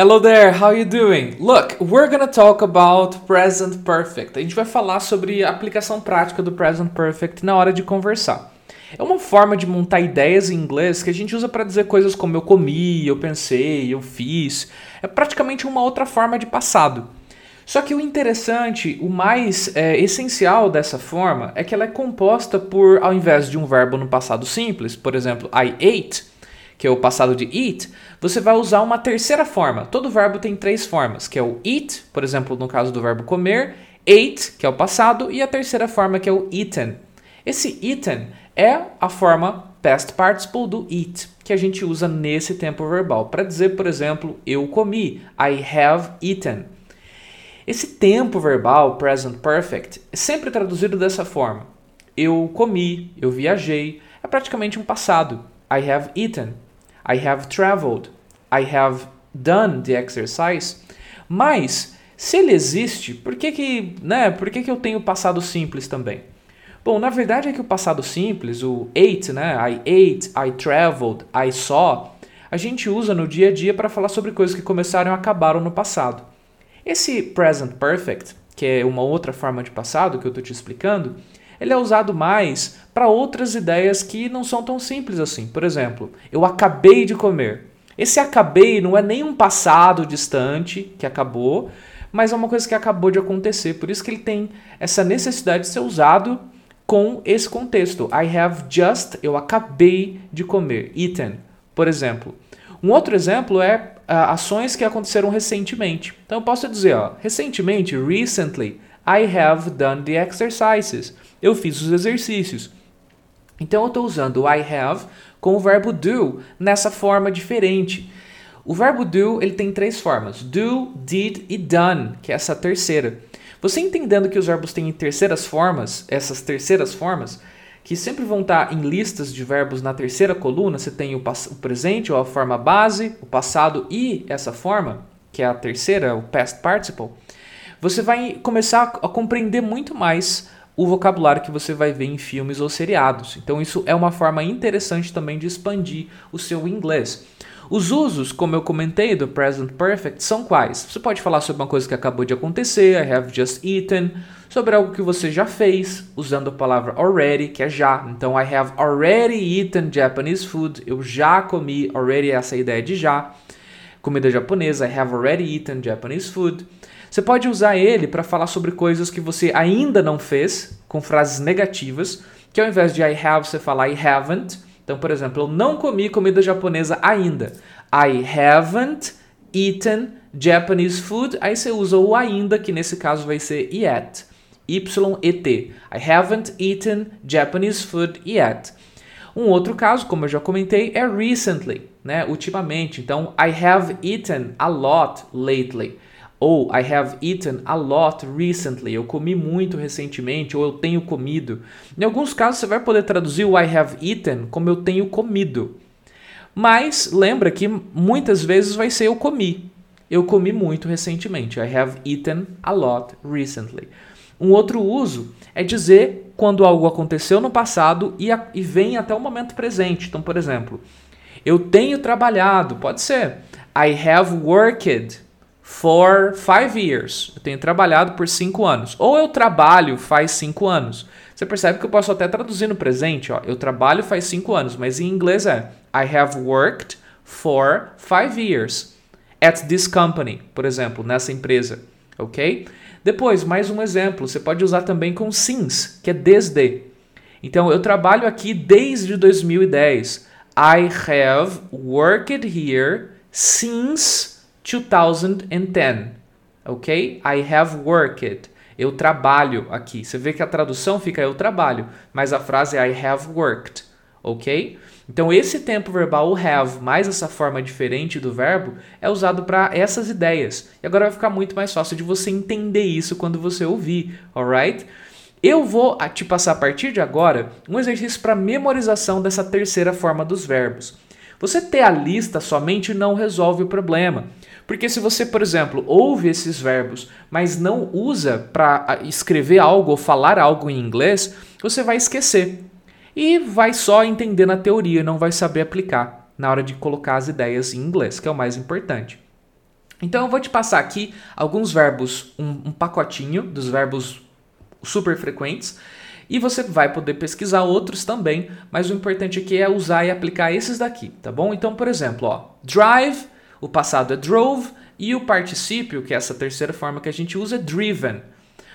Hello there, how you doing? Look, we're gonna talk about present perfect. A gente vai falar sobre a aplicação prática do present perfect na hora de conversar. É uma forma de montar ideias em inglês que a gente usa para dizer coisas como eu comi, eu pensei, eu fiz. É praticamente uma outra forma de passado. Só que o interessante, o mais é, essencial dessa forma é que ela é composta por, ao invés de um verbo no passado simples, por exemplo, I ate, que é o passado de eat, você vai usar uma terceira forma. Todo verbo tem três formas, que é o eat, por exemplo, no caso do verbo comer, ate, que é o passado, e a terceira forma que é o eaten. Esse eaten é a forma past participle do eat, que a gente usa nesse tempo verbal para dizer, por exemplo, eu comi, I have eaten. Esse tempo verbal present perfect é sempre traduzido dessa forma. Eu comi, eu viajei, é praticamente um passado. I have eaten. I have traveled. I have done the exercise. Mas, se ele existe, por que que, né, por que que eu tenho passado simples também? Bom, na verdade é que o passado simples, o ate, né, I ate, I traveled, I saw, a gente usa no dia a dia para falar sobre coisas que começaram e acabaram no passado. Esse present perfect, que é uma outra forma de passado que eu estou te explicando, ele é usado mais para outras ideias que não são tão simples assim. Por exemplo, eu acabei de comer. Esse acabei não é nem um passado distante que acabou, mas é uma coisa que acabou de acontecer. Por isso que ele tem essa necessidade de ser usado com esse contexto. I have just, eu acabei de comer, eaten, por exemplo. Um outro exemplo é uh, ações que aconteceram recentemente. Então eu posso dizer, ó, recentemente, recently, I have done the exercises. Eu fiz os exercícios. Então eu estou usando I have com o verbo do nessa forma diferente. O verbo do ele tem três formas: do, did e done, que é essa terceira. Você entendendo que os verbos têm terceiras formas, essas terceiras formas, que sempre vão estar em listas de verbos na terceira coluna, você tem o, o presente ou a forma base, o passado e essa forma, que é a terceira, o past participle, você vai começar a compreender muito mais o vocabulário que você vai ver em filmes ou seriados. Então isso é uma forma interessante também de expandir o seu inglês. Os usos, como eu comentei, do present perfect são quais? Você pode falar sobre uma coisa que acabou de acontecer, I have just eaten, sobre algo que você já fez, usando a palavra already, que é já. Então, I have already eaten Japanese food, eu já comi, already é essa ideia de já. Comida japonesa, I have already eaten Japanese food. Você pode usar ele para falar sobre coisas que você ainda não fez, com frases negativas, que ao invés de I have, você fala I haven't. Então, por exemplo, eu não comi comida japonesa ainda. I haven't eaten Japanese food. Aí você usa o ainda, que nesse caso vai ser yet. Y-E-T. I haven't eaten Japanese food yet. Um outro caso, como eu já comentei, é recently, né? Ultimamente. Então, I have eaten a lot lately. Ou I have eaten a lot recently. Eu comi muito recentemente, ou eu tenho comido. Em alguns casos você vai poder traduzir o I have eaten como eu tenho comido. Mas lembra que muitas vezes vai ser eu comi. Eu comi muito recentemente. I have eaten a lot recently. Um outro uso é dizer quando algo aconteceu no passado e, a, e vem até o momento presente. Então, por exemplo, eu tenho trabalhado, pode ser. I have worked for five years. Eu tenho trabalhado por cinco anos. Ou eu trabalho faz cinco anos. Você percebe que eu posso até traduzir no presente, ó. Eu trabalho faz cinco anos, mas em inglês é I have worked for five years at this company, por exemplo, nessa empresa, ok? Depois, mais um exemplo, você pode usar também com since, que é desde. Então, eu trabalho aqui desde 2010. I have worked here since 2010. Ok? I have worked. Eu trabalho aqui. Você vê que a tradução fica eu trabalho, mas a frase é I have worked. Ok? Então, esse tempo verbal, o have, mais essa forma diferente do verbo, é usado para essas ideias. E agora vai ficar muito mais fácil de você entender isso quando você ouvir, alright? Eu vou te passar a partir de agora um exercício para memorização dessa terceira forma dos verbos. Você ter a lista somente não resolve o problema. Porque se você, por exemplo, ouve esses verbos, mas não usa para escrever algo ou falar algo em inglês, você vai esquecer. E vai só entender na teoria, não vai saber aplicar na hora de colocar as ideias em inglês, que é o mais importante. Então eu vou te passar aqui alguns verbos, um, um pacotinho dos verbos super frequentes. E você vai poder pesquisar outros também, mas o importante aqui é usar e aplicar esses daqui, tá bom? Então, por exemplo, ó, drive, o passado é drove, e o particípio, que é essa terceira forma que a gente usa, é driven.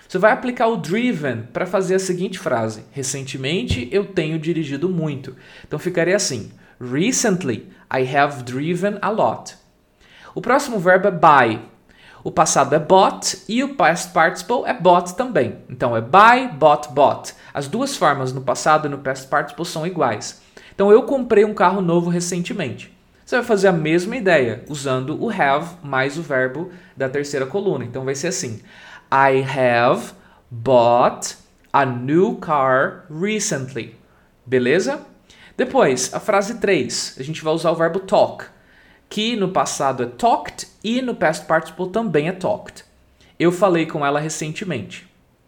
Você vai aplicar o driven para fazer a seguinte frase: Recentemente eu tenho dirigido muito. Então ficaria assim: Recently I have driven a lot. O próximo verbo é buy. O passado é bought e o past participle é bought também. Então é buy, bought, bought. As duas formas no passado e no past participle são iguais. Então eu comprei um carro novo recentemente. Você vai fazer a mesma ideia usando o have mais o verbo da terceira coluna. Então vai ser assim: I have bought a new car recently. Beleza? Depois, a frase 3, a gente vai usar o verbo talk que no passado é talked e no past participle também é talked. Eu falei com ela recentemente.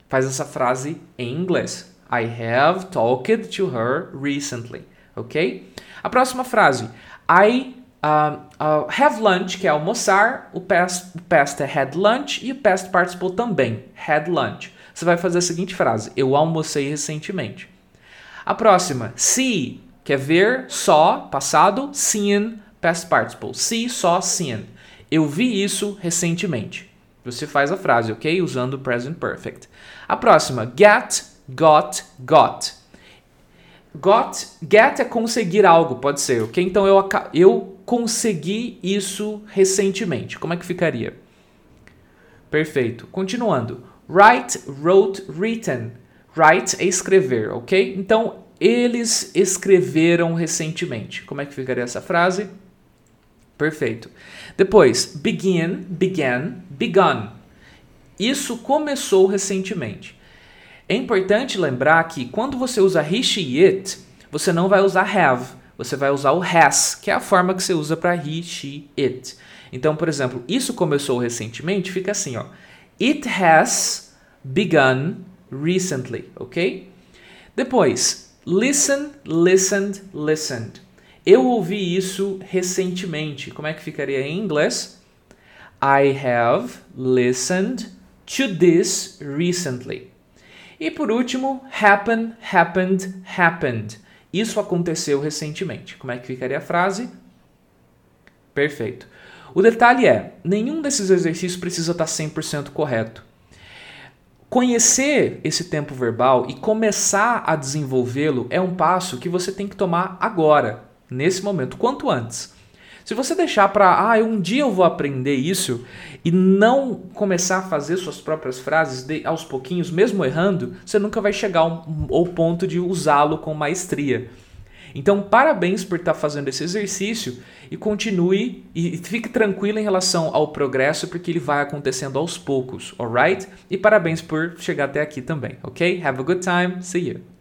Faz essa frase em inglês. I have talked to her recently. Ok? A próxima frase. I uh, uh, have lunch, que é almoçar. O past, o past é had lunch e o past participle também. Had lunch. Você vai fazer a seguinte frase. Eu almocei recentemente. A próxima. See, que é ver, só, passado. Seen, past participle. See, saw, seen. Eu vi isso recentemente. Você faz a frase, ok? Usando o present perfect. A próxima, get, got, got. Got, get é conseguir algo, pode ser, ok? Então eu, eu consegui isso recentemente. Como é que ficaria? Perfeito. Continuando. Write, wrote, written. Write é escrever, ok? Então eles escreveram recentemente. Como é que ficaria essa frase? Perfeito. Depois, begin, began, begun. Isso começou recentemente. É importante lembrar que quando você usa he, she, it, você não vai usar have, você vai usar o has, que é a forma que você usa para he, she, it. Então, por exemplo, isso começou recentemente, fica assim, ó. It has begun recently, ok? Depois, listen, listened, listened. Eu ouvi isso recentemente. Como é que ficaria em inglês? I have listened to this recently. E por último, happen, happened, happened. Isso aconteceu recentemente. Como é que ficaria a frase? Perfeito. O detalhe é, nenhum desses exercícios precisa estar 100% correto. Conhecer esse tempo verbal e começar a desenvolvê-lo é um passo que você tem que tomar agora nesse momento, quanto antes. Se você deixar para, ah, um dia eu vou aprender isso e não começar a fazer suas próprias frases de, aos pouquinhos, mesmo errando, você nunca vai chegar ao, ao ponto de usá-lo com maestria. Então, parabéns por estar tá fazendo esse exercício e continue e fique tranquilo em relação ao progresso, porque ele vai acontecendo aos poucos, alright? E parabéns por chegar até aqui também, ok? Have a good time, see you!